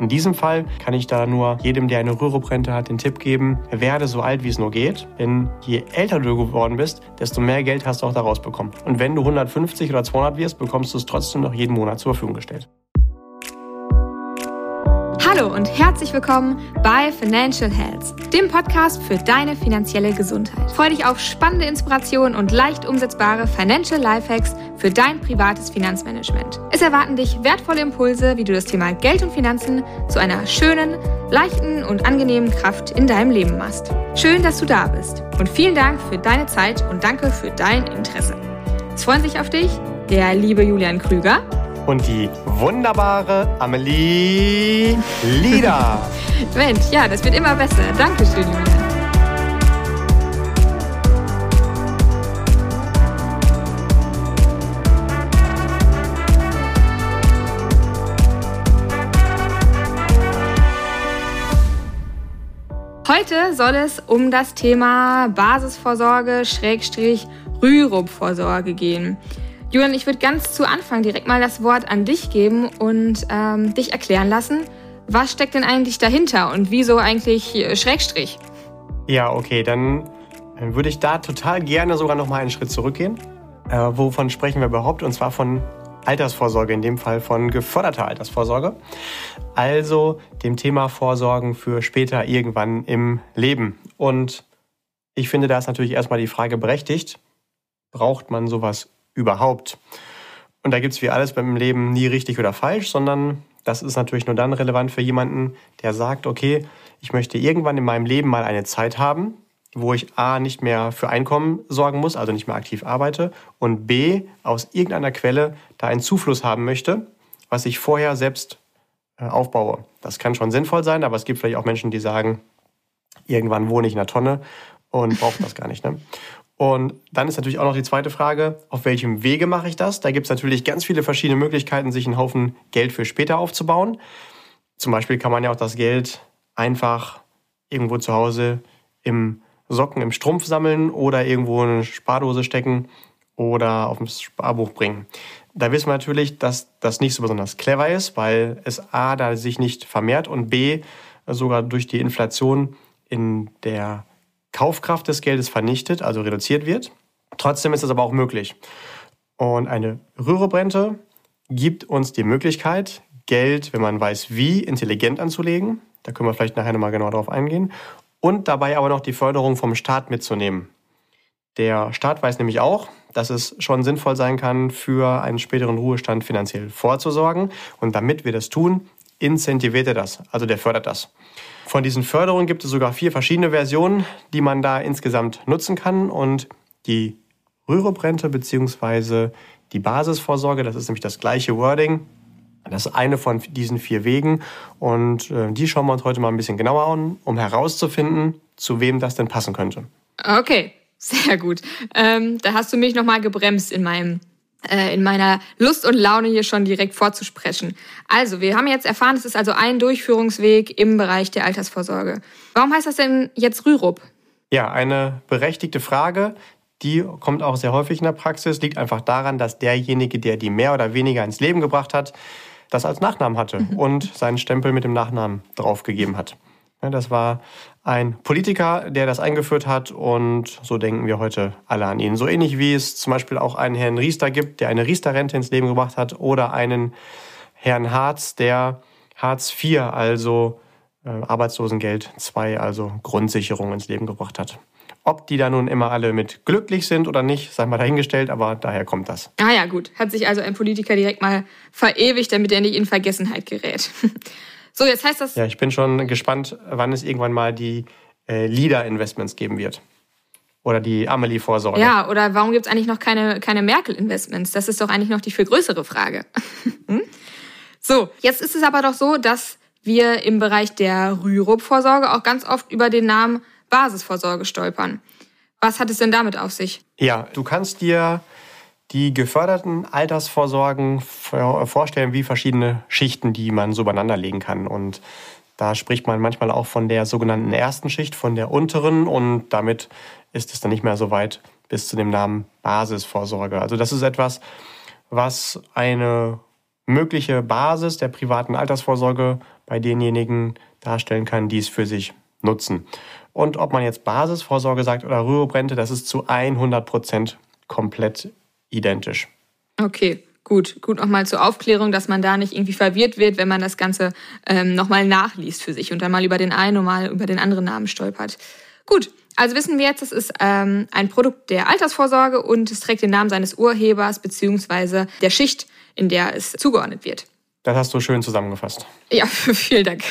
In diesem Fall kann ich da nur jedem, der eine Rüruprente hat, den Tipp geben, werde so alt, wie es nur geht. Denn je älter du geworden bist, desto mehr Geld hast du auch daraus bekommen. Und wenn du 150 oder 200 wirst, bekommst du es trotzdem noch jeden Monat zur Verfügung gestellt. Hallo und herzlich willkommen bei Financial Health, dem Podcast für deine finanzielle Gesundheit. Freue dich auf spannende Inspirationen und leicht umsetzbare Financial Lifehacks für dein privates Finanzmanagement. Es erwarten dich wertvolle Impulse, wie du das Thema Geld und Finanzen zu einer schönen, leichten und angenehmen Kraft in deinem Leben machst. Schön, dass du da bist und vielen Dank für deine Zeit und danke für dein Interesse. Es freuen sich auf dich der liebe Julian Krüger und die wunderbare Amelie Lieder. Mensch, ja, das wird immer besser. Dankeschön, Julian. Heute soll es um das Thema Basisvorsorge, Schrägstrich, Rürup-Vorsorge gehen. Julian, ich würde ganz zu Anfang direkt mal das Wort an dich geben und ähm, dich erklären lassen, was steckt denn eigentlich dahinter und wieso eigentlich äh, Schrägstrich? Ja, okay, dann würde ich da total gerne sogar noch mal einen Schritt zurückgehen. Äh, wovon sprechen wir überhaupt? Und zwar von Altersvorsorge, in dem Fall von geförderter Altersvorsorge. Also dem Thema Vorsorgen für später irgendwann im Leben. Und ich finde, da ist natürlich erstmal die Frage berechtigt, braucht man sowas überhaupt. Und da gibt es wie alles beim Leben nie richtig oder falsch, sondern das ist natürlich nur dann relevant für jemanden, der sagt, okay, ich möchte irgendwann in meinem Leben mal eine Zeit haben, wo ich A nicht mehr für Einkommen sorgen muss, also nicht mehr aktiv arbeite, und B aus irgendeiner Quelle da einen Zufluss haben möchte, was ich vorher selbst äh, aufbaue. Das kann schon sinnvoll sein, aber es gibt vielleicht auch Menschen, die sagen, irgendwann wohne ich in einer Tonne und brauche das gar nicht. Ne? Und dann ist natürlich auch noch die zweite Frage, auf welchem Wege mache ich das? Da gibt es natürlich ganz viele verschiedene Möglichkeiten, sich einen Haufen Geld für später aufzubauen. Zum Beispiel kann man ja auch das Geld einfach irgendwo zu Hause im Socken, im Strumpf sammeln oder irgendwo in eine Spardose stecken oder auf ein Sparbuch bringen. Da wissen wir natürlich, dass das nicht so besonders clever ist, weil es A, da sich nicht vermehrt und B, sogar durch die Inflation in der Kaufkraft des Geldes vernichtet, also reduziert wird. Trotzdem ist es aber auch möglich. Und eine Rüruprente gibt uns die Möglichkeit, Geld, wenn man weiß wie, intelligent anzulegen. Da können wir vielleicht nachher nochmal genau darauf eingehen. Und dabei aber noch die Förderung vom Staat mitzunehmen. Der Staat weiß nämlich auch, dass es schon sinnvoll sein kann, für einen späteren Ruhestand finanziell vorzusorgen. Und damit wir das tun, incentiviert er das, also der fördert das. Von diesen Förderungen gibt es sogar vier verschiedene Versionen, die man da insgesamt nutzen kann. Und die Rüruprente bzw. die Basisvorsorge, das ist nämlich das gleiche Wording. Das ist eine von diesen vier Wegen. Und äh, die schauen wir uns heute mal ein bisschen genauer an, um herauszufinden, zu wem das denn passen könnte. Okay, sehr gut. Ähm, da hast du mich nochmal gebremst in meinem in meiner Lust und Laune hier schon direkt vorzusprechen. Also, wir haben jetzt erfahren, es ist also ein Durchführungsweg im Bereich der Altersvorsorge. Warum heißt das denn jetzt Rürup? Ja, eine berechtigte Frage. Die kommt auch sehr häufig in der Praxis, liegt einfach daran, dass derjenige, der die mehr oder weniger ins Leben gebracht hat, das als Nachnamen hatte mhm. und seinen Stempel mit dem Nachnamen draufgegeben hat. Das war ein Politiker, der das eingeführt hat und so denken wir heute alle an ihn. So ähnlich wie es zum Beispiel auch einen Herrn Riester gibt, der eine Riester-Rente ins Leben gebracht hat oder einen Herrn Harz, der Hartz IV, also äh, Arbeitslosengeld II, also Grundsicherung ins Leben gebracht hat. Ob die da nun immer alle mit glücklich sind oder nicht, sei mal dahingestellt, aber daher kommt das. Ah ja, gut. Hat sich also ein Politiker direkt mal verewigt, damit er nicht in Vergessenheit gerät. So, jetzt heißt das. Ja, ich bin schon gespannt, wann es irgendwann mal die äh, Leader-Investments geben wird. Oder die Amelie-Vorsorge. Ja, oder warum gibt es eigentlich noch keine, keine Merkel-Investments? Das ist doch eigentlich noch die viel größere Frage. hm? So, jetzt ist es aber doch so, dass wir im Bereich der Rürup-Vorsorge auch ganz oft über den Namen Basisvorsorge stolpern. Was hat es denn damit auf sich? Ja, du kannst dir die geförderten Altersvorsorgen vorstellen wie verschiedene Schichten, die man so beieinander legen kann. Und da spricht man manchmal auch von der sogenannten ersten Schicht, von der unteren. Und damit ist es dann nicht mehr so weit bis zu dem Namen Basisvorsorge. Also das ist etwas, was eine mögliche Basis der privaten Altersvorsorge bei denjenigen darstellen kann, die es für sich nutzen. Und ob man jetzt Basisvorsorge sagt oder Rüruprente, das ist zu 100 Prozent komplett identisch. Okay, gut. Gut nochmal zur Aufklärung, dass man da nicht irgendwie verwirrt wird, wenn man das Ganze ähm, nochmal nachliest für sich und dann mal über den einen und mal über den anderen Namen stolpert. Gut, also wissen wir jetzt, es ist ähm, ein Produkt der Altersvorsorge und es trägt den Namen seines Urhebers bzw. der Schicht, in der es zugeordnet wird. Das hast du schön zusammengefasst. Ja, vielen Dank.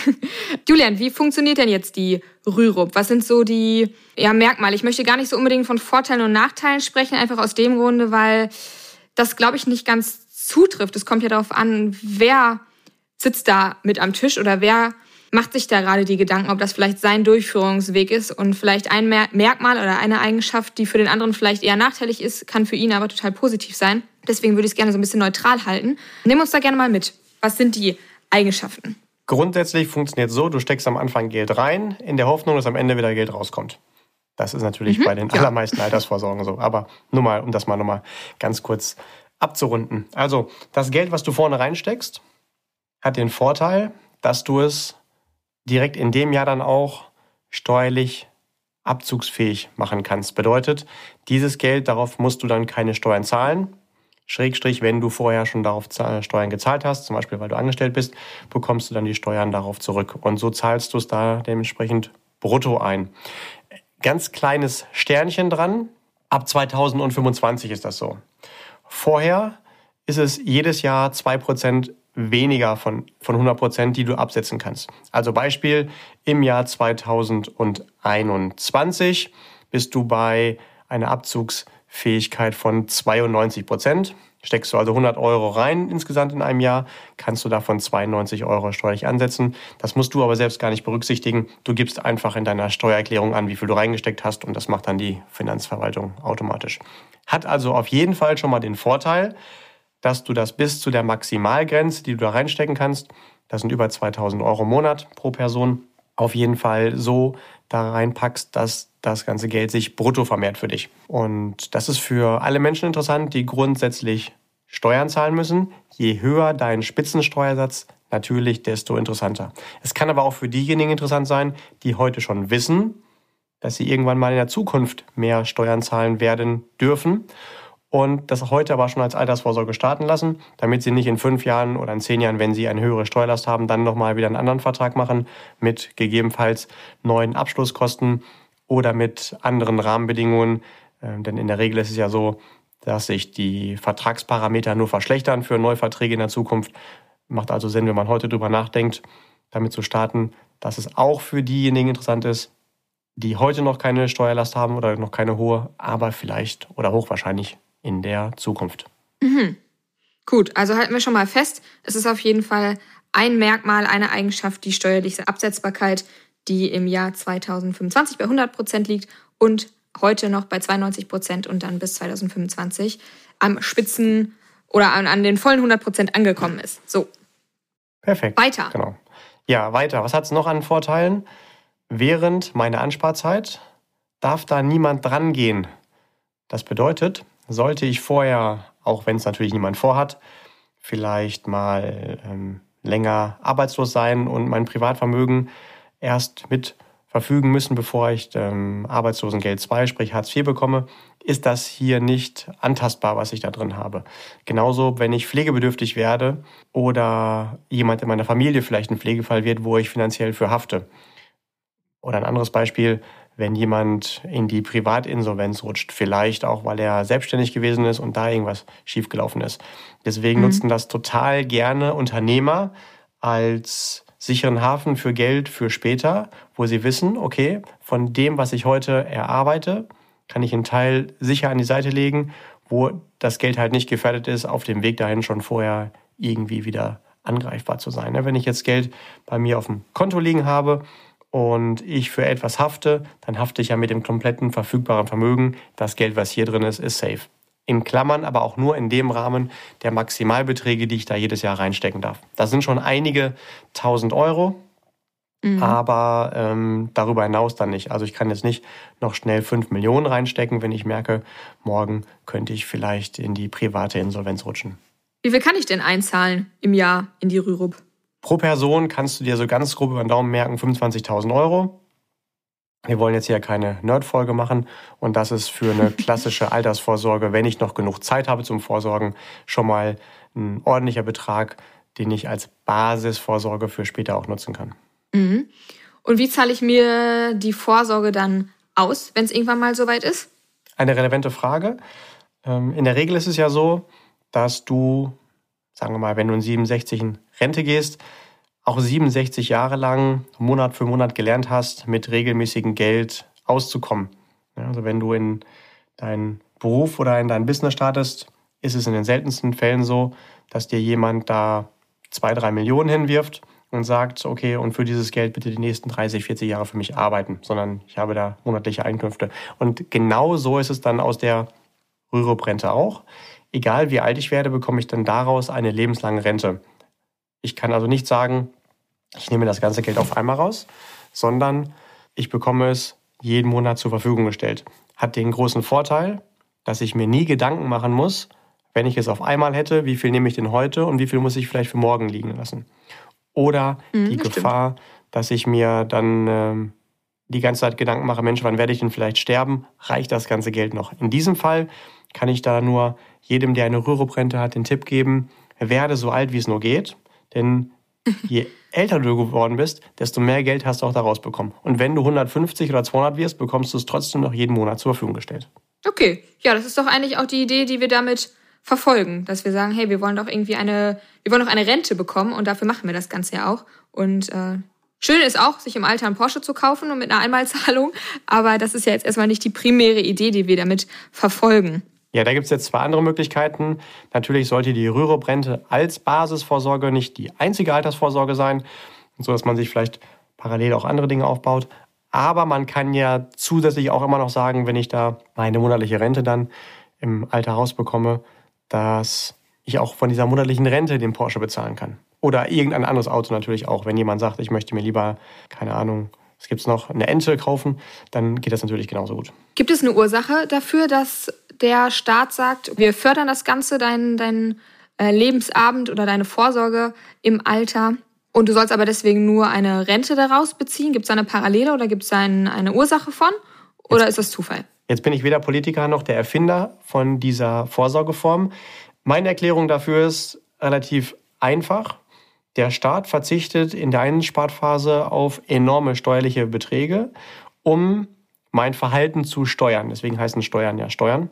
Julian, wie funktioniert denn jetzt die Rürup? Was sind so die ja, Merkmale? Ich möchte gar nicht so unbedingt von Vorteilen und Nachteilen sprechen, einfach aus dem Grunde, weil das, glaube ich, nicht ganz zutrifft. Es kommt ja darauf an, wer sitzt da mit am Tisch oder wer macht sich da gerade die Gedanken, ob das vielleicht sein Durchführungsweg ist und vielleicht ein Merkmal oder eine Eigenschaft, die für den anderen vielleicht eher nachteilig ist, kann für ihn aber total positiv sein. Deswegen würde ich es gerne so ein bisschen neutral halten. Nimm uns da gerne mal mit. Was sind die Eigenschaften? Grundsätzlich funktioniert so, du steckst am Anfang Geld rein, in der Hoffnung, dass am Ende wieder Geld rauskommt. Das ist natürlich mhm, bei den ja. allermeisten Altersvorsorgen so. Aber nur mal, um das mal nochmal ganz kurz abzurunden. Also, das Geld, was du vorne reinsteckst, hat den Vorteil, dass du es direkt in dem Jahr dann auch steuerlich abzugsfähig machen kannst. Bedeutet, dieses Geld, darauf musst du dann keine Steuern zahlen. Schrägstrich, wenn du vorher schon darauf Steuern gezahlt hast, zum Beispiel weil du angestellt bist, bekommst du dann die Steuern darauf zurück. Und so zahlst du es da dementsprechend brutto ein. Ganz kleines Sternchen dran. Ab 2025 ist das so. Vorher ist es jedes Jahr zwei Prozent weniger von, von 100 Prozent, die du absetzen kannst. Also Beispiel, im Jahr 2021 bist du bei einer Abzugsfähigkeit von 92 Prozent. Steckst du also 100 Euro rein insgesamt in einem Jahr, kannst du davon 92 Euro steuerlich ansetzen. Das musst du aber selbst gar nicht berücksichtigen. Du gibst einfach in deiner Steuererklärung an, wie viel du reingesteckt hast und das macht dann die Finanzverwaltung automatisch. Hat also auf jeden Fall schon mal den Vorteil, dass du das bis zu der Maximalgrenze, die du da reinstecken kannst, das sind über 2000 Euro im Monat pro Person, auf jeden Fall so da reinpackst, dass das ganze Geld sich brutto vermehrt für dich. Und das ist für alle Menschen interessant, die grundsätzlich Steuern zahlen müssen. Je höher dein Spitzensteuersatz, natürlich, desto interessanter. Es kann aber auch für diejenigen interessant sein, die heute schon wissen, dass sie irgendwann mal in der Zukunft mehr Steuern zahlen werden dürfen und das heute aber schon als Altersvorsorge starten lassen, damit sie nicht in fünf Jahren oder in zehn Jahren, wenn sie eine höhere Steuerlast haben, dann nochmal wieder einen anderen Vertrag machen mit gegebenenfalls neuen Abschlusskosten oder mit anderen Rahmenbedingungen. Ähm, denn in der Regel ist es ja so, dass sich die Vertragsparameter nur verschlechtern für Neuverträge in der Zukunft. Macht also Sinn, wenn man heute drüber nachdenkt, damit zu starten, dass es auch für diejenigen interessant ist, die heute noch keine Steuerlast haben oder noch keine hohe, aber vielleicht oder hochwahrscheinlich in der Zukunft. Mhm. Gut, also halten wir schon mal fest, es ist auf jeden Fall ein Merkmal, eine Eigenschaft, die steuerliche Absetzbarkeit, die im Jahr 2025 bei 100 Prozent liegt und heute noch bei 92 Prozent und dann bis 2025 am Spitzen oder an, an den vollen 100 Prozent angekommen ist. So. Perfekt. Weiter. Genau. Ja, weiter. Was hat es noch an Vorteilen? Während meiner Ansparzeit darf da niemand dran gehen. Das bedeutet, sollte ich vorher, auch wenn es natürlich niemand vorhat, vielleicht mal ähm, länger arbeitslos sein und mein Privatvermögen erst mit verfügen müssen, bevor ich ähm, Arbeitslosengeld 2, sprich Hartz IV bekomme, ist das hier nicht antastbar, was ich da drin habe. Genauso, wenn ich pflegebedürftig werde oder jemand in meiner Familie vielleicht ein Pflegefall wird, wo ich finanziell für hafte. Oder ein anderes Beispiel, wenn jemand in die Privatinsolvenz rutscht, vielleicht auch, weil er selbstständig gewesen ist und da irgendwas schiefgelaufen ist. Deswegen mhm. nutzen das total gerne Unternehmer als sicheren Hafen für Geld für später, wo sie wissen, okay, von dem, was ich heute erarbeite, kann ich einen Teil sicher an die Seite legen, wo das Geld halt nicht gefährdet ist, auf dem Weg dahin schon vorher irgendwie wieder angreifbar zu sein. Wenn ich jetzt Geld bei mir auf dem Konto liegen habe und ich für etwas hafte, dann hafte ich ja mit dem kompletten verfügbaren Vermögen. Das Geld, was hier drin ist, ist safe. In Klammern, aber auch nur in dem Rahmen der Maximalbeträge, die ich da jedes Jahr reinstecken darf. Das sind schon einige tausend Euro, mhm. aber ähm, darüber hinaus dann nicht. Also ich kann jetzt nicht noch schnell fünf Millionen reinstecken, wenn ich merke, morgen könnte ich vielleicht in die private Insolvenz rutschen. Wie viel kann ich denn einzahlen im Jahr in die Rürup? Pro Person kannst du dir so ganz grob über den Daumen merken 25.000 Euro. Wir wollen jetzt hier keine Nerd-Folge machen und das ist für eine klassische Altersvorsorge, wenn ich noch genug Zeit habe zum Vorsorgen, schon mal ein ordentlicher Betrag, den ich als Basisvorsorge für später auch nutzen kann. Mhm. Und wie zahle ich mir die Vorsorge dann aus, wenn es irgendwann mal soweit ist? Eine relevante Frage. Ähm, in der Regel ist es ja so, dass du, sagen wir mal, wenn du in 67 in Rente gehst, auch 67 Jahre lang Monat für Monat gelernt hast, mit regelmäßigem Geld auszukommen. also wenn du in deinen Beruf oder in dein Business startest, ist es in den seltensten Fällen so, dass dir jemand da zwei, drei Millionen hinwirft und sagt, okay, und für dieses Geld bitte die nächsten 30, 40 Jahre für mich arbeiten, sondern ich habe da monatliche Einkünfte. Und genau so ist es dann aus der Rürup-Rente auch. Egal wie alt ich werde, bekomme ich dann daraus eine lebenslange Rente. Ich kann also nicht sagen, ich nehme das ganze Geld auf einmal raus, sondern ich bekomme es jeden Monat zur Verfügung gestellt. Hat den großen Vorteil, dass ich mir nie Gedanken machen muss, wenn ich es auf einmal hätte, wie viel nehme ich denn heute und wie viel muss ich vielleicht für morgen liegen lassen. Oder mhm, die Gefahr, dass ich mir dann äh, die ganze Zeit Gedanken mache, Mensch, wann werde ich denn vielleicht sterben? Reicht das ganze Geld noch? In diesem Fall kann ich da nur jedem, der eine Rürup-Rente hat, den Tipp geben, werde so alt, wie es nur geht. Denn je älter du geworden bist, desto mehr Geld hast du auch daraus bekommen. Und wenn du 150 oder 200 wirst, bekommst du es trotzdem noch jeden Monat zur Verfügung gestellt. Okay, ja, das ist doch eigentlich auch die Idee, die wir damit verfolgen, dass wir sagen, hey, wir wollen doch irgendwie eine, wir wollen doch eine Rente bekommen und dafür machen wir das Ganze ja auch. Und äh, schön ist auch, sich im Alter einen Porsche zu kaufen und mit einer Einmalzahlung, aber das ist ja jetzt erstmal nicht die primäre Idee, die wir damit verfolgen. Ja, da gibt es jetzt zwei andere Möglichkeiten. Natürlich sollte die Rürup-Rente als Basisvorsorge nicht die einzige Altersvorsorge sein, so dass man sich vielleicht parallel auch andere Dinge aufbaut. Aber man kann ja zusätzlich auch immer noch sagen, wenn ich da meine monatliche Rente dann im Alter rausbekomme, dass ich auch von dieser monatlichen Rente den Porsche bezahlen kann. Oder irgendein anderes Auto natürlich auch. Wenn jemand sagt, ich möchte mir lieber, keine Ahnung, es gibt noch, eine Ente kaufen, dann geht das natürlich genauso gut. Gibt es eine Ursache dafür, dass der Staat sagt, wir fördern das Ganze, deinen dein, äh, Lebensabend oder deine Vorsorge im Alter und du sollst aber deswegen nur eine Rente daraus beziehen? Gibt es da eine Parallele oder gibt es da eine Ursache von? Oder jetzt, ist das Zufall? Jetzt bin ich weder Politiker noch der Erfinder von dieser Vorsorgeform. Meine Erklärung dafür ist relativ einfach. Der Staat verzichtet in der einen Spartphase auf enorme steuerliche Beträge, um mein Verhalten zu steuern. Deswegen heißen Steuern ja Steuern.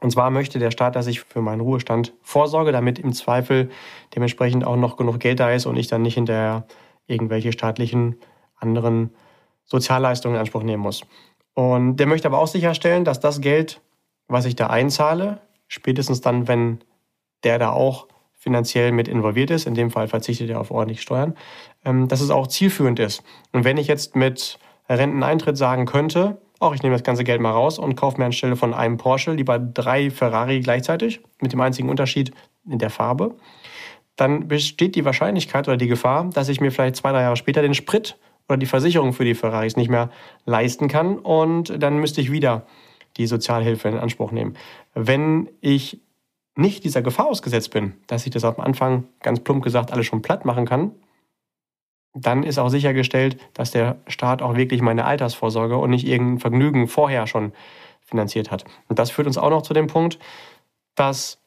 Und zwar möchte der Staat, dass ich für meinen Ruhestand vorsorge, damit im Zweifel dementsprechend auch noch genug Geld da ist und ich dann nicht hinterher irgendwelche staatlichen anderen Sozialleistungen in Anspruch nehmen muss. Und der möchte aber auch sicherstellen, dass das Geld, was ich da einzahle, spätestens dann, wenn der da auch finanziell mit involviert ist, in dem Fall verzichtet er auf ordentlich Steuern, ähm, dass es auch zielführend ist. Und wenn ich jetzt mit Renteneintritt sagen könnte, auch ich nehme das ganze Geld mal raus und kaufe mir anstelle von einem Porsche lieber drei Ferrari gleichzeitig, mit dem einzigen Unterschied in der Farbe, dann besteht die Wahrscheinlichkeit oder die Gefahr, dass ich mir vielleicht zwei, drei Jahre später den Sprit oder die Versicherung für die Ferraris nicht mehr leisten kann und dann müsste ich wieder die Sozialhilfe in Anspruch nehmen. Wenn ich nicht dieser Gefahr ausgesetzt bin, dass ich das am Anfang ganz plump gesagt alles schon platt machen kann, dann ist auch sichergestellt, dass der Staat auch wirklich meine Altersvorsorge und nicht irgendein Vergnügen vorher schon finanziert hat. Und das führt uns auch noch zu dem Punkt, dass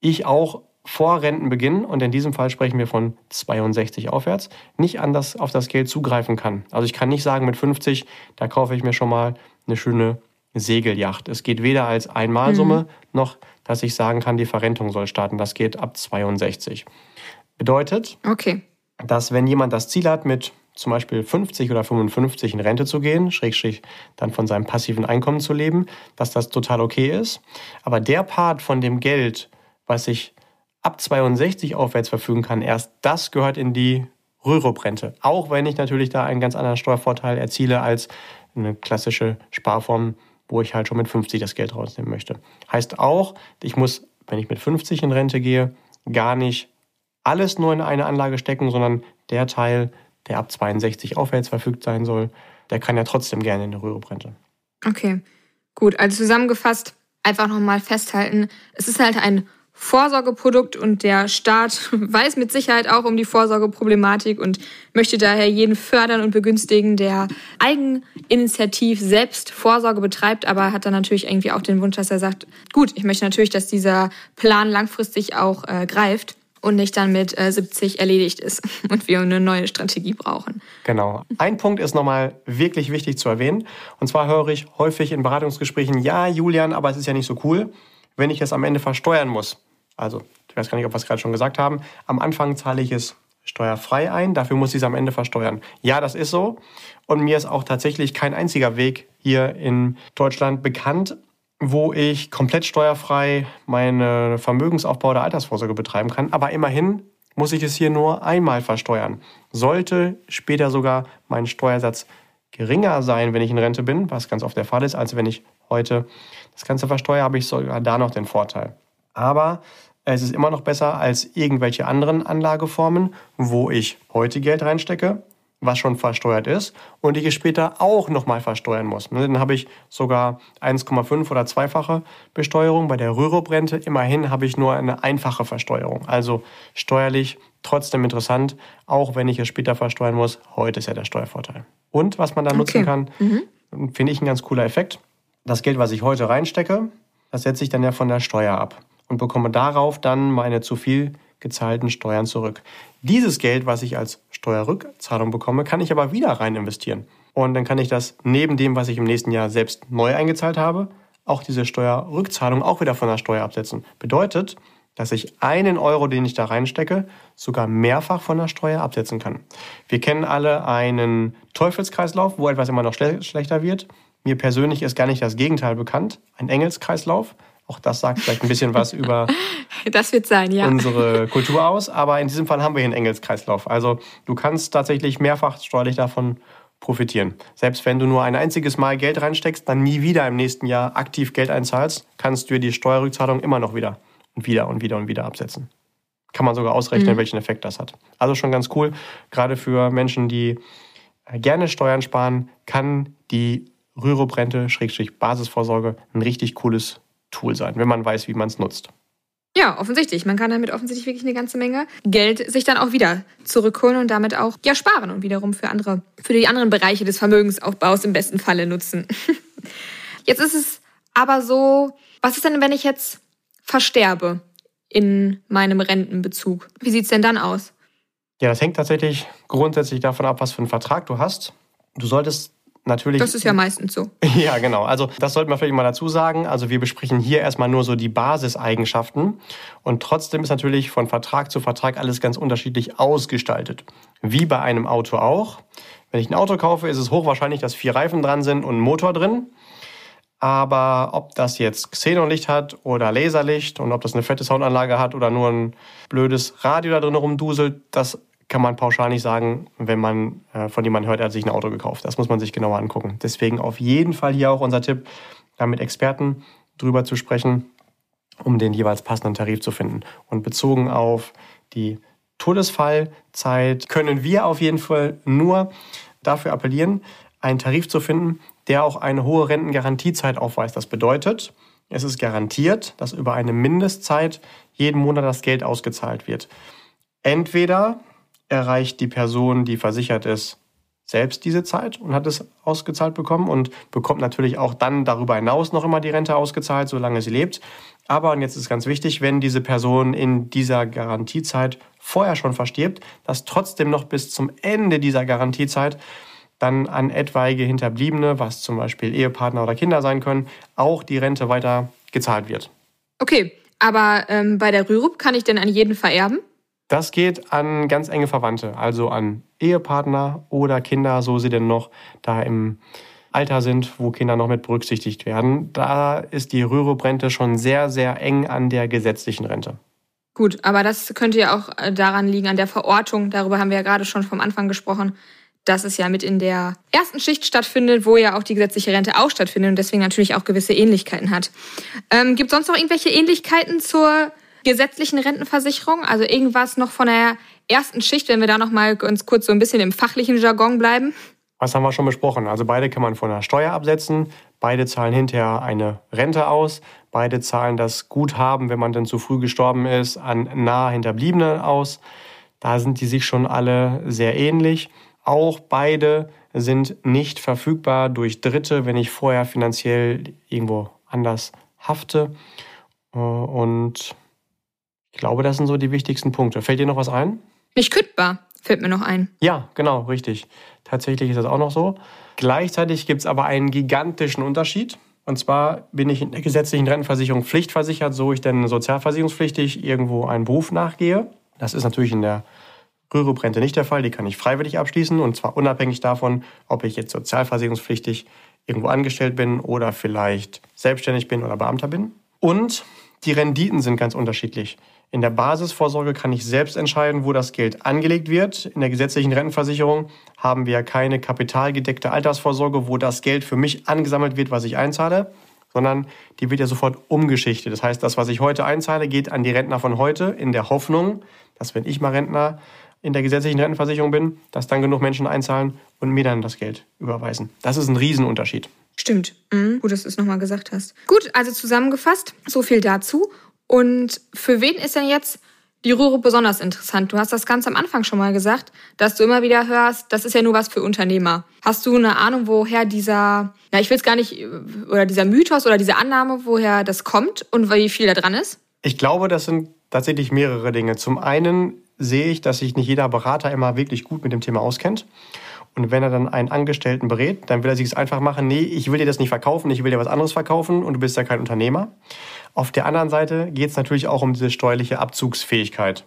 ich auch vor Rentenbeginn, und in diesem Fall sprechen wir von 62 aufwärts, nicht anders auf das Geld zugreifen kann. Also ich kann nicht sagen, mit 50, da kaufe ich mir schon mal eine schöne Segelyacht. Es geht weder als Einmalsumme mhm. noch, dass ich sagen kann, die Verrentung soll starten. Das geht ab 62. Bedeutet, okay. Dass wenn jemand das Ziel hat, mit zum Beispiel 50 oder 55 in Rente zu gehen, schrägstrich dann von seinem passiven Einkommen zu leben, dass das total okay ist. Aber der Part von dem Geld, was ich ab 62 aufwärts verfügen kann, erst das gehört in die Rürup-Rente. Auch wenn ich natürlich da einen ganz anderen Steuervorteil erziele als eine klassische Sparform, wo ich halt schon mit 50 das Geld rausnehmen möchte. Heißt auch, ich muss, wenn ich mit 50 in Rente gehe, gar nicht alles nur in eine Anlage stecken, sondern der Teil, der ab 62 aufwärts verfügt sein soll, der kann ja trotzdem gerne in eine Rürup-Rente. Okay, gut. Also zusammengefasst, einfach nochmal festhalten, es ist halt ein Vorsorgeprodukt und der Staat weiß mit Sicherheit auch um die Vorsorgeproblematik und möchte daher jeden fördern und begünstigen, der eigeninitiativ selbst Vorsorge betreibt, aber hat dann natürlich irgendwie auch den Wunsch, dass er sagt, gut, ich möchte natürlich, dass dieser Plan langfristig auch äh, greift und nicht dann mit äh, 70 erledigt ist und wir eine neue Strategie brauchen. Genau. Ein Punkt ist nochmal wirklich wichtig zu erwähnen. Und zwar höre ich häufig in Beratungsgesprächen, ja, Julian, aber es ist ja nicht so cool, wenn ich es am Ende versteuern muss. Also, ich weiß gar nicht, ob wir es gerade schon gesagt haben. Am Anfang zahle ich es steuerfrei ein, dafür muss ich es am Ende versteuern. Ja, das ist so. Und mir ist auch tatsächlich kein einziger Weg hier in Deutschland bekannt, wo ich komplett steuerfrei meine Vermögensaufbau oder Altersvorsorge betreiben kann. Aber immerhin muss ich es hier nur einmal versteuern. Sollte später sogar mein Steuersatz geringer sein, wenn ich in Rente bin, was ganz oft der Fall ist, als wenn ich heute das Ganze versteuere, habe ich sogar da noch den Vorteil. Aber es ist immer noch besser als irgendwelche anderen Anlageformen, wo ich heute Geld reinstecke was schon versteuert ist und ich es später auch nochmal versteuern muss. Ne, dann habe ich sogar 1,5 oder zweifache Besteuerung. Bei der Rürup-Rente immerhin habe ich nur eine einfache Versteuerung. Also steuerlich trotzdem interessant, auch wenn ich es später versteuern muss. Heute ist ja der Steuervorteil. Und was man da okay. nutzen kann, mhm. finde ich ein ganz cooler Effekt. Das Geld, was ich heute reinstecke, das setze ich dann ja von der Steuer ab und bekomme darauf dann meine zu viel gezahlten Steuern zurück. Dieses Geld, was ich als Steuerrückzahlung bekomme, kann ich aber wieder rein investieren. Und dann kann ich das neben dem, was ich im nächsten Jahr selbst neu eingezahlt habe, auch diese Steuerrückzahlung auch wieder von der Steuer absetzen. Bedeutet, dass ich einen Euro, den ich da reinstecke, sogar mehrfach von der Steuer absetzen kann. Wir kennen alle einen Teufelskreislauf, wo etwas immer noch schlechter wird. Mir persönlich ist gar nicht das Gegenteil bekannt, ein Engelskreislauf. Auch das sagt vielleicht ein bisschen was über das wird sein, ja. unsere Kultur aus. Aber in diesem Fall haben wir hier einen Engelskreislauf. Also du kannst tatsächlich mehrfach steuerlich davon profitieren. Selbst wenn du nur ein einziges Mal Geld reinsteckst, dann nie wieder im nächsten Jahr aktiv Geld einzahlst, kannst du dir die Steuerrückzahlung immer noch wieder und wieder und wieder und wieder absetzen. Kann man sogar ausrechnen, mhm. welchen Effekt das hat. Also schon ganz cool. Gerade für Menschen, die gerne Steuern sparen, kann die Rürup-Rente, Schrägstrich Basisvorsorge, ein richtig cooles Tool sein, wenn man weiß, wie man es nutzt. Ja, offensichtlich. Man kann damit offensichtlich wirklich eine ganze Menge Geld sich dann auch wieder zurückholen und damit auch ja sparen und wiederum für andere, für die anderen Bereiche des Vermögensaufbaus im besten Falle nutzen. Jetzt ist es aber so, was ist denn, wenn ich jetzt versterbe in meinem Rentenbezug? Wie sieht es denn dann aus? Ja, das hängt tatsächlich grundsätzlich davon ab, was für einen Vertrag du hast. Du solltest natürlich. Das ist ja meistens so. Ja, genau. Also das sollten wir vielleicht mal dazu sagen. Also wir besprechen hier erstmal nur so die Basiseigenschaften. Und trotzdem ist natürlich von Vertrag zu Vertrag alles ganz unterschiedlich ausgestaltet. Wie bei einem Auto auch. Wenn ich ein Auto kaufe, ist es hochwahrscheinlich, dass vier Reifen dran sind und ein Motor drin. Aber ob das jetzt Xenonlicht hat oder Laserlicht und ob das eine fette Soundanlage hat oder nur ein blödes Radio da drin rumduselt, das kann man pauschal nicht sagen, wenn man äh, von jemandem hört, er hat sich ein Auto gekauft. Das muss man sich genauer angucken. Deswegen auf jeden Fall hier auch unser Tipp, da mit Experten drüber zu sprechen, um den jeweils passenden Tarif zu finden. Und bezogen auf die Todesfallzeit können wir auf jeden Fall nur dafür appellieren, einen Tarif zu finden, der auch eine hohe Rentengarantiezeit aufweist. Das bedeutet, es ist garantiert, dass über eine Mindestzeit jeden Monat das Geld ausgezahlt wird. Entweder erreicht die Person, die versichert ist, selbst diese Zeit und hat es ausgezahlt bekommen und bekommt natürlich auch dann darüber hinaus noch immer die Rente ausgezahlt, solange sie lebt. Aber, und jetzt ist ganz wichtig, wenn diese Person in dieser Garantiezeit vorher schon verstirbt, dass trotzdem noch bis zum Ende dieser Garantiezeit dann an etwaige Hinterbliebene, was zum Beispiel Ehepartner oder Kinder sein können, auch die Rente weiter gezahlt wird. Okay, aber ähm, bei der Rürup kann ich denn an jeden vererben? Das geht an ganz enge Verwandte, also an Ehepartner oder Kinder, so sie denn noch da im Alter sind, wo Kinder noch mit berücksichtigt werden. Da ist die Rürup-Rente schon sehr, sehr eng an der gesetzlichen Rente. Gut, aber das könnte ja auch äh, daran liegen, an der Verortung. Darüber haben wir ja gerade schon vom Anfang gesprochen, dass es ja mit in der ersten Schicht stattfindet, wo ja auch die gesetzliche Rente auch stattfindet und deswegen natürlich auch gewisse Ähnlichkeiten hat. Ähm, Gibt es sonst noch irgendwelche Ähnlichkeiten zur gesetzlichen Rentenversicherung? Also irgendwas noch von der ersten Schicht, wenn wir da noch mal ganz kurz so ein bisschen im fachlichen Jargon bleiben? Was haben wir schon besprochen? Also beide kann man von der Steuer absetzen. Beide zahlen hinterher eine Rente aus. Beide zahlen das Guthaben, wenn man denn zu früh gestorben ist, an nahe Hinterbliebene aus. Da sind die sich schon alle sehr ähnlich. Auch beide sind nicht verfügbar durch Dritte, wenn ich vorher finanziell irgendwo anders hafte. Äh, und ich glaube, das sind so die wichtigsten Punkte. Fällt dir noch was ein? Nicht kündbar, fällt mir noch ein. Ja, genau, richtig. Tatsächlich ist das auch noch so. Gleichzeitig gibt es aber einen gigantischen Unterschied. Und zwar bin ich in der gesetzlichen Rentenversicherung pflichtversichert, so ich denn sozialversicherungspflichtig irgendwo einen Beruf nachgehe. Das ist natürlich in der Rürup-Rente nicht der Fall. Die kann ich freiwillig abschließen und zwar unabhängig davon, ob ich jetzt sozialversicherungspflichtig irgendwo angestellt bin oder vielleicht selbstständig bin oder Beamter bin. Und die Renditen sind ganz unterschiedlich. In der Basisvorsorge kann ich selbst entscheiden, wo das Geld angelegt wird. In der gesetzlichen Rentenversicherung haben wir keine kapitalgedeckte Altersvorsorge, wo das Geld für mich angesammelt wird, was ich einzahle, sondern die wird ja sofort umgeschichtet. Das heißt, das, was ich heute einzahle, geht an die Rentner von heute in der Hoffnung, dass wenn ich mal Rentner in der gesetzlichen Rentenversicherung bin, dass dann genug Menschen einzahlen und mir dann das Geld überweisen. Das ist ein Riesenunterschied. Stimmt. Mhm. Gut, dass du es nochmal gesagt hast. Gut, also zusammengefasst, so viel dazu. Und für wen ist denn jetzt die Rürup besonders interessant? Du hast das ganz am Anfang schon mal gesagt, dass du immer wieder hörst, das ist ja nur was für Unternehmer. Hast du eine Ahnung, woher dieser, na, ich will es gar nicht, oder dieser Mythos oder diese Annahme, woher das kommt und wie viel da dran ist? Ich glaube, das sind tatsächlich mehrere Dinge. Zum einen sehe ich, dass sich nicht jeder Berater immer wirklich gut mit dem Thema auskennt. Und wenn er dann einen Angestellten berät, dann will er sich es einfach machen, nee, ich will dir das nicht verkaufen, ich will dir was anderes verkaufen und du bist ja kein Unternehmer. Auf der anderen Seite geht es natürlich auch um diese steuerliche Abzugsfähigkeit.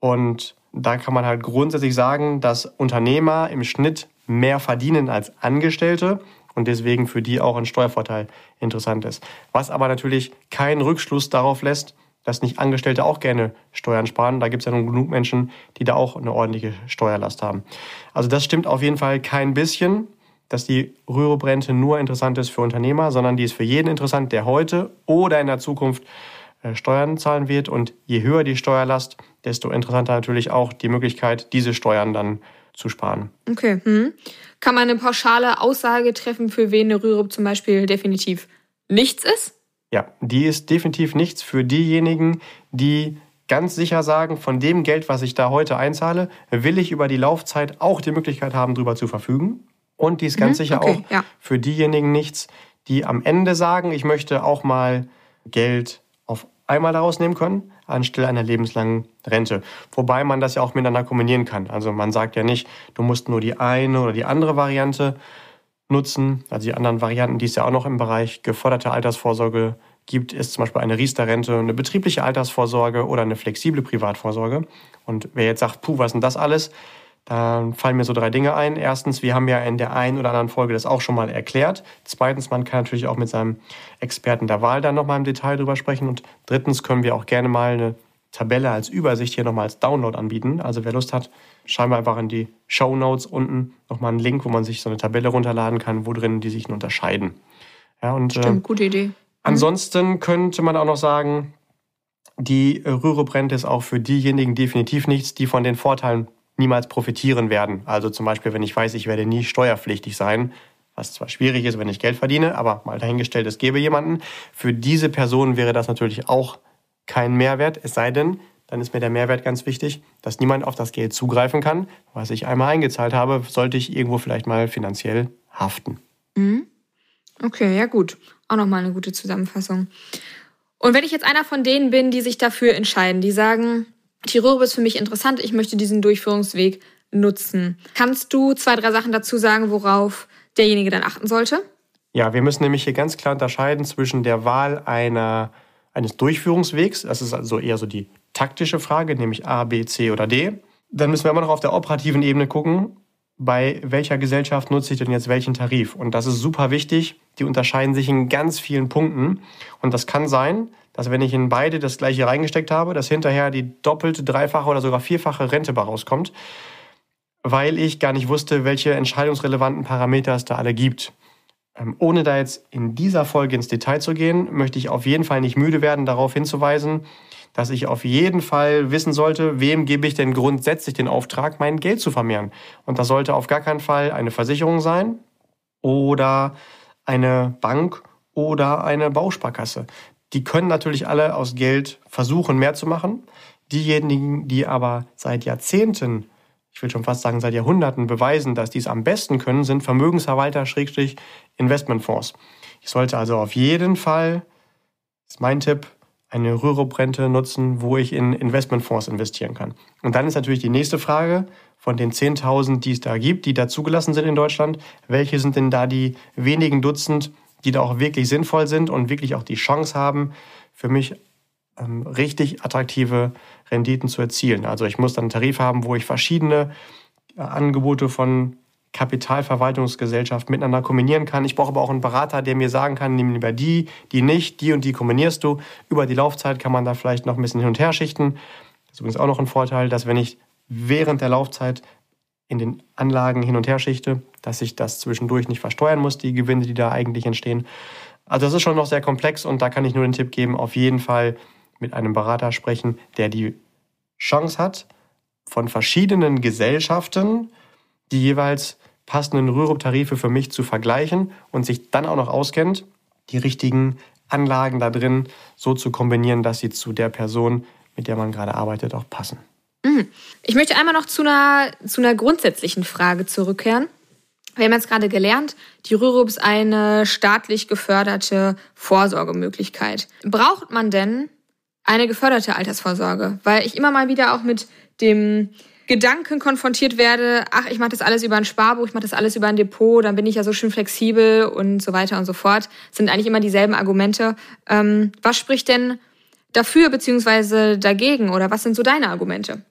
Und da kann man halt grundsätzlich sagen, dass Unternehmer im Schnitt mehr verdienen als Angestellte und deswegen für die auch ein Steuervorteil interessant ist. Was aber natürlich keinen Rückschluss darauf lässt, dass nicht Angestellte auch gerne Steuern sparen. Da gibt es ja nun genug Menschen, die da auch eine ordentliche Steuerlast haben. Also das stimmt auf jeden Fall kein bisschen, dass die Rürup-Rente nur interessant ist für Unternehmer, sondern die ist für jeden interessant, der heute oder in der Zukunft äh, Steuern zahlen wird. Und je höher die Steuerlast, desto interessanter natürlich auch die Möglichkeit, diese Steuern dann zu sparen. Okay. Hm. Kann man eine pauschale Aussage treffen, für wen eine Rürup zum Beispiel definitiv nichts ist? Ja, die ist definitiv nichts für diejenigen, die ganz sicher sagen, von dem Geld, was ich da heute einzahle, will ich über die Laufzeit auch die Möglichkeit haben, darüber zu verfügen. Und die ist ganz mhm, sicher okay, auch ja. für diejenigen nichts, die am Ende sagen, ich möchte auch mal Geld auf einmal daraus nehmen können, anstelle einer lebenslangen Rente. Wobei man das ja auch miteinander kombinieren kann. Also man sagt ja nicht, du musst nur die eine oder die andere Variante nutzen. Also die anderen Varianten, die es ja auch noch im Bereich geforderte Altersvorsorge gibt, ist zum Beispiel eine Riester-Rente, eine betriebliche Altersvorsorge oder eine flexible Privatvorsorge. Und wer jetzt sagt, puh, was ist denn das alles? Da fallen mir so drei Dinge ein. Erstens, wir haben ja in der einen oder anderen Folge das auch schon mal erklärt. Zweitens, man kann natürlich auch mit seinem Experten der Wahl dann nochmal im Detail drüber sprechen. Und drittens können wir auch gerne mal eine Tabelle als Übersicht hier nochmal als Download anbieten. Also wer Lust hat, schauen wir einfach in die Show Notes unten nochmal einen Link, wo man sich so eine Tabelle runterladen kann, wo drin die sich unterscheiden. Ja, und, Stimmt, äh, gute Idee. Mhm. Ansonsten könnte man auch noch sagen, die Rürup-Rente ist auch für diejenigen definitiv nichts, die von den Vorteilen niemals profitieren werden. Also zum Beispiel, wenn ich weiß, ich werde nie steuerpflichtig sein, was zwar schwierig ist, wenn ich Geld verdiene, aber mal dahingestellt, es gäbe jemanden. Für diese Person wäre das natürlich auch keinen Mehrwert, es sei denn, dann ist mir der Mehrwert ganz wichtig, dass niemand auf das Geld zugreifen kann, was ich einmal eingezahlt habe, sollte ich irgendwo vielleicht mal finanziell haften. Mhm. Okay, ja gut. Auch nochmal eine gute Zusammenfassung. Und wenn ich jetzt einer von denen bin, die sich dafür entscheiden, die sagen, Tirol ist für mich interessant, ich möchte diesen Durchführungsweg nutzen. Kannst du zwei, drei Sachen dazu sagen, worauf derjenige dann achten sollte? Ja, wir müssen nämlich hier ganz klar unterscheiden zwischen der Wahl einer eines Durchführungswegs. Das ist also eher so die taktische Frage, nämlich A, B, C oder D. Dann müssen wir immer noch auf der operativen Ebene gucken, bei welcher Gesellschaft nutze ich denn jetzt welchen Tarif. Und das ist super wichtig. Die unterscheiden sich in ganz vielen Punkten. Und das kann sein, dass wenn ich in beide das gleiche reingesteckt habe, dass hinterher die doppelte, dreifache oder sogar vierfache Rente bei rauskommt, weil ich gar nicht wusste, welche entscheidungsrelevanten Parameter es da alle gibt. Ähm, ohne da jetzt in dieser Folge ins Detail zu gehen, möchte ich auf jeden Fall nicht müde werden, darauf hinzuweisen, dass ich auf jeden Fall wissen sollte, wem gebe ich denn grundsätzlich den Auftrag, mein Geld zu vermehren. Und das sollte auf gar keinen Fall eine Versicherung sein oder eine Bank oder eine Bausparkasse. Die können natürlich alle aus Geld versuchen, mehr zu machen. Diejenigen, die aber seit Jahrzehnten, ich will schon fast sagen seit Jahrhunderten beweisen, dass die es am besten können, sind Vermögensverwalter, Schrägstrich, Investmentfonds. Ich sollte also auf jeden Fall, ist mein Tipp, eine Rürup-Rente nutzen, wo ich in Investmentfonds investieren kann. Und dann ist natürlich die nächste Frage, von den 10.000, die es da gibt, die da zugelassen sind in Deutschland, welche sind denn da die wenigen Dutzend, die da auch wirklich sinnvoll sind und wirklich auch die Chance haben, für mich ähm, richtig attraktive Renditen zu erzielen. Also ich muss dann einen Tarif haben, wo ich verschiedene äh, Angebote von Kapitalverwaltungsgesellschaft miteinander kombinieren kann. Ich brauche aber auch einen Berater, der mir sagen kann, nimm lieber die, die nicht, die und die kombinierst du. Über die Laufzeit kann man da vielleicht noch ein bisschen hin und her schichten. Das ist übrigens auch noch ein Vorteil, dass wenn ich während der Laufzeit in den Anlagen hin und her schichte, dass ich das zwischendurch nicht versteuern muss, die Gewinne, die da eigentlich entstehen. Also das ist schon noch sehr komplex und da kann ich nur den Tipp geben, auf jeden Fall mit einem Berater sprechen, der die Chance hat, von verschiedenen Gesellschaften die jeweils passenden Rürup-Tarife für mich zu vergleichen und sich dann auch noch auskennt, die richtigen Anlagen da drin so zu kombinieren, dass sie zu der Person, mit der man gerade arbeitet, auch passen. Mhm. Ich möchte einmal noch zu einer, zu einer grundsätzlichen Frage zurückkehren. Wir haben jetzt gerade gelernt, die Rürup ist eine staatlich geförderte Vorsorgemöglichkeit. Braucht man denn eine geförderte Altersvorsorge? Weil ich immer mal wieder auch mit dem Gedanken konfrontiert werde, ach, ich mache das alles über ein Sparbuch, ich mache das alles über ein Depot, dann bin ich ja so schön flexibel und so weiter und so fort, das sind eigentlich immer dieselben Argumente. Ähm, was spricht denn dafür beziehungsweise dagegen oder was sind so deine Argumente?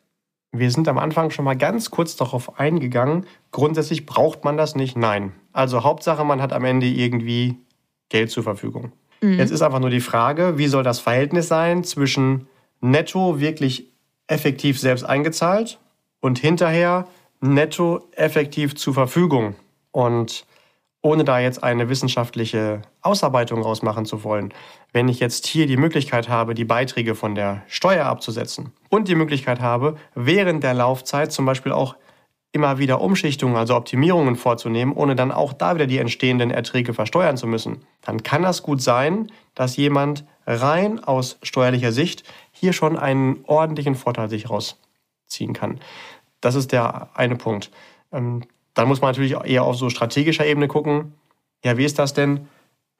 Wir sind am Anfang schon mal ganz kurz darauf eingegangen. Grundsätzlich braucht man das nicht. Nein. Also Hauptsache, man hat am Ende irgendwie Geld zur Verfügung. Mhm. Jetzt ist einfach nur die Frage, wie soll das Verhältnis sein zwischen netto wirklich effektiv selbst eingezahlt und hinterher netto effektiv zur Verfügung. Und ohne da jetzt eine wissenschaftliche Ausarbeitung rausmachen zu wollen, wenn ich jetzt hier die Möglichkeit habe, die Beiträge von der Steuer abzusetzen und die Möglichkeit habe, während der Laufzeit zum Beispiel auch immer wieder Umschichtungen, also Optimierungen vorzunehmen, ohne dann auch da wieder die entstehenden Erträge versteuern zu müssen, dann kann das gut sein, dass jemand rein aus steuerlicher Sicht hier schon einen ordentlichen Vorteil sich rausziehen kann. Das ist der eine Punkt. Dann muss man natürlich eher auf so strategischer Ebene gucken. Ja, wie ist das denn?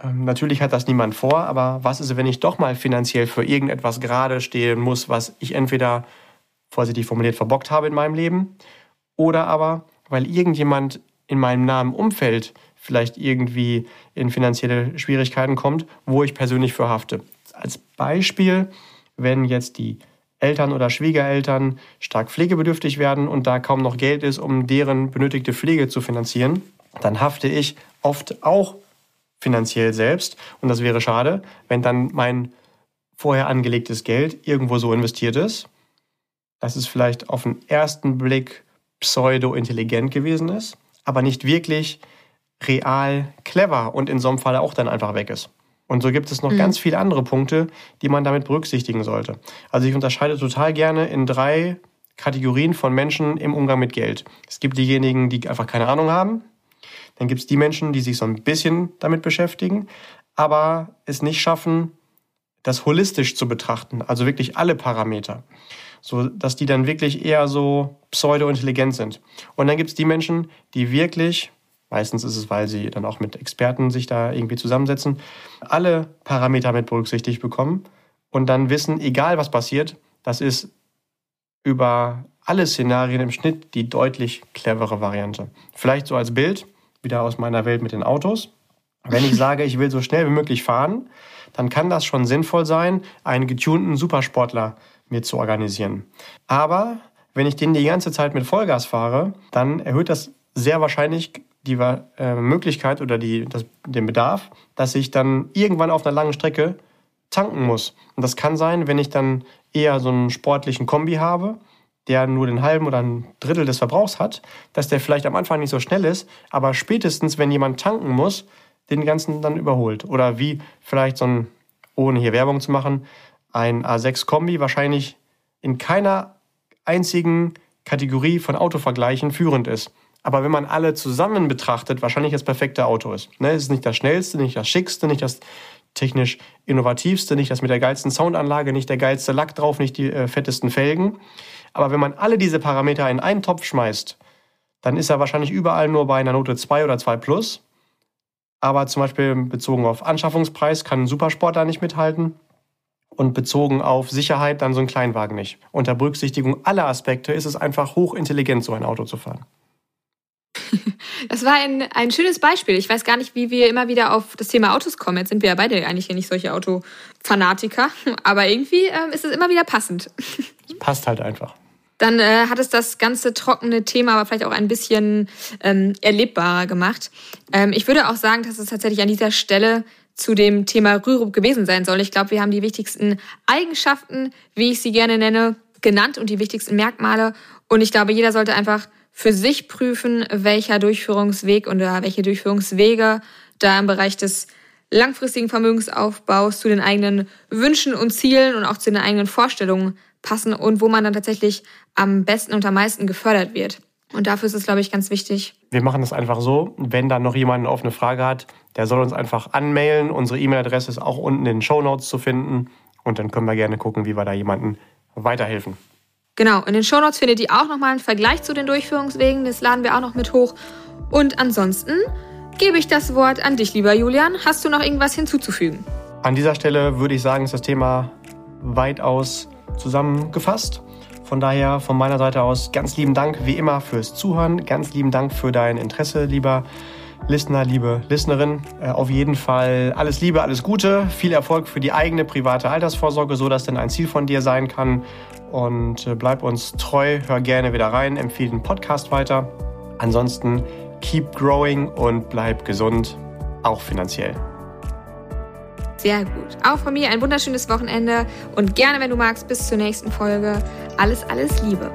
Ähm, natürlich hat das niemand vor, aber was ist, wenn ich doch mal finanziell für irgendetwas gerade stehen muss, was ich entweder, vorsichtig formuliert, verbockt habe in meinem Leben oder aber, weil irgendjemand in meinem nahen Umfeld vielleicht irgendwie in finanzielle Schwierigkeiten kommt, wo ich persönlich für hafte. Als Beispiel, wenn jetzt die Eltern oder Schwiegereltern stark pflegebedürftig werden und da kaum noch Geld ist, um deren benötigte Pflege zu finanzieren, dann hafte ich oft auch finanziell selbst. Und das wäre schade, wenn dann mein vorher angelegtes Geld irgendwo so investiert ist, dass es vielleicht auf den ersten Blick pseudo-intelligent gewesen ist, aber nicht wirklich real clever und in so einem Fall auch dann einfach weg ist. Und so gibt es noch mhm. ganz viele andere Punkte, die man damit berücksichtigen sollte. Also ich unterscheide total gerne in drei Kategorien von Menschen im Umgang mit Geld. Es gibt diejenigen, die einfach keine Ahnung haben. Dann gibt es die Menschen, die sich so ein bisschen damit beschäftigen, aber es nicht schaffen, das holistisch zu betrachten, also wirklich alle Parameter, so dass die dann wirklich eher so pseudo-intelligent sind. Und dann gibt es die Menschen, die wirklich Meistens ist es, weil sie dann auch mit Experten sich da irgendwie zusammensetzen, alle Parameter mit berücksichtigt bekommen und dann wissen, egal was passiert, das ist über alle Szenarien im Schnitt die deutlich clevere Variante. Vielleicht so als Bild, wieder aus meiner Welt mit den Autos. Wenn ich sage, ich will so schnell wie möglich fahren, dann kann das schon sinnvoll sein, einen getunten Supersportler mir zu organisieren. Aber wenn ich den die ganze Zeit mit Vollgas fahre, dann erhöht das sehr wahrscheinlich die äh, Möglichkeit oder die, das, den Bedarf, dass ich dann irgendwann auf einer langen Strecke tanken muss. Und das kann sein, wenn ich dann eher so einen sportlichen Kombi habe, der nur den halben oder ein Drittel des Verbrauchs hat, dass der vielleicht am Anfang nicht so schnell ist, aber spätestens, wenn jemand tanken muss, den ganzen dann überholt. Oder wie vielleicht so ein, ohne hier Werbung zu machen, ein A6-Kombi wahrscheinlich in keiner einzigen Kategorie von Autovergleichen führend ist aber wenn man alle zusammen betrachtet, wahrscheinlich das perfekte Auto ist. Ne? Es ist nicht das schnellste, nicht das schickste, nicht das technisch innovativste, nicht das mit der geilsten Soundanlage, nicht der geilste Lack drauf, nicht die äh, fettesten Felgen. Aber wenn man alle diese Parameter in einen Topf schmeißt, dann ist er wahrscheinlich überall nur bei einer Note 2 oder 2 plus. Aber zum Beispiel bezogen auf Anschaffungspreis kann ein Supersportler nicht mithalten und bezogen auf Sicherheit dann so ein Kleinwagen nicht. Unter Berücksichtigung aller Aspekte ist es einfach hochintelligent, so ein Auto zu fahren. Das war ein, ein schönes Beispiel. Ich weiß gar nicht, wie wir immer wieder auf das Thema Autos kommen. Jetzt sind wir ja beide eigentlich nicht solche Autofanatiker, aber irgendwie ähm, ist es immer wieder passend. Es passt halt einfach. Dann äh, hat es das ganze trockene Thema aber vielleicht auch ein bisschen ähm, erlebbarer gemacht. Ähm, ich würde auch sagen, dass es tatsächlich an dieser Stelle zu dem Thema Rürup gewesen sein soll. Ich glaube, wir haben die wichtigsten Eigenschaften, wie ich sie gerne nenne, genannt und die wichtigsten Merkmale. Und ich glaube, jeder sollte einfach für sich prüfen, welcher Durchführungsweg oder welche Durchführungswege da im Bereich des langfristigen Vermögensaufbaus zu den eigenen Wünschen und Zielen und auch zu den eigenen Vorstellungen passen und wo man dann tatsächlich am besten und am meisten gefördert wird. Und dafür ist es, glaube ich, ganz wichtig. Wir machen das einfach so, wenn da noch jemand eine offene Frage hat, der soll uns einfach anmailen. Unsere E-Mail-Adresse ist auch unten in den Show Notes zu finden. Und dann können wir gerne gucken, wie wir da jemandem weiterhelfen. Genau, in den Show Notes findet ihr auch nochmal einen Vergleich zu den Durchführungswegen. Das laden wir auch noch mit hoch. Und ansonsten gebe ich das Wort an dich, lieber Julian. Hast du noch irgendwas hinzuzufügen? An dieser Stelle würde ich sagen, ist das Thema weitaus zusammengefasst. Von daher von meiner Seite aus ganz lieben Dank wie immer fürs Zuhören. Ganz lieben Dank für dein Interesse, lieber Listener, liebe Listenerin. Äh, auf jeden Fall alles Liebe, alles Gute, viel Erfolg für die eigene private Altersvorsorge, so dass denn ein Ziel von dir sein kann. Und äh, bleib uns treu, hör gerne wieder rein, empfehle den Podcast weiter. Ansonsten keep growing und bleib gesund, auch finanziell. Sehr gut. Auch von mir ein wunderschönes Wochenende und gerne, wenn du magst, bis zur nächsten Folge. Alles, alles Liebe.